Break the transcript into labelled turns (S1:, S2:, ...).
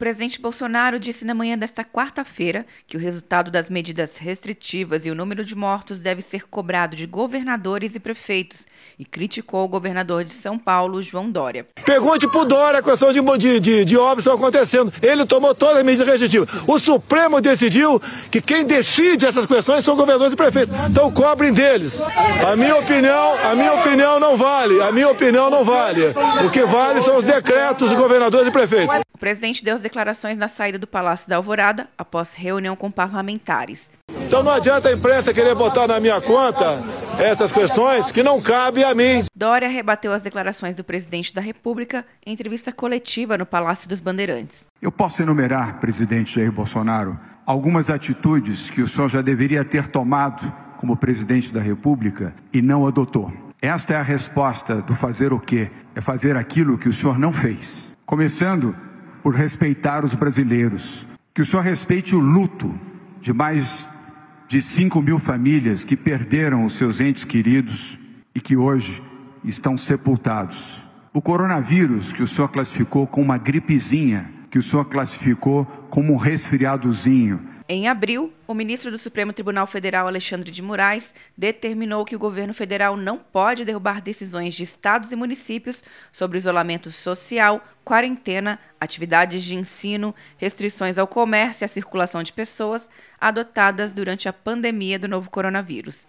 S1: presidente Bolsonaro disse na manhã desta quarta-feira que o resultado das medidas restritivas e o número de mortos deve ser cobrado de governadores e prefeitos e criticou o governador de São Paulo, João Dória.
S2: Pergunte para o Dória a questão de, de, de, de obras estão acontecendo. Ele tomou todas as medidas restritivas. O Supremo decidiu que quem decide essas questões são governadores e prefeitos. Então cobrem deles. A minha opinião, a minha opinião não vale. A minha opinião não vale. O que vale são os decretos de governadores e prefeitos.
S1: O presidente deu as declarações na saída do Palácio da Alvorada após reunião com parlamentares.
S2: Então não adianta a imprensa querer botar na minha conta essas questões que não cabem a mim.
S1: Dória rebateu as declarações do presidente da República em entrevista coletiva no Palácio dos Bandeirantes.
S3: Eu posso enumerar, presidente Jair Bolsonaro, algumas atitudes que o senhor já deveria ter tomado como presidente da República e não adotou. Esta é a resposta do fazer o quê? É fazer aquilo que o senhor não fez. Começando por respeitar os brasileiros. Que o senhor respeite o luto de mais de 5 mil famílias que perderam os seus entes queridos e que hoje estão sepultados. O coronavírus, que o senhor classificou como uma gripezinha, que o senhor classificou como um resfriadozinho,
S1: em abril, o ministro do Supremo Tribunal Federal, Alexandre de Moraes, determinou que o governo federal não pode derrubar decisões de estados e municípios sobre isolamento social, quarentena, atividades de ensino, restrições ao comércio e à circulação de pessoas adotadas durante a pandemia do novo coronavírus.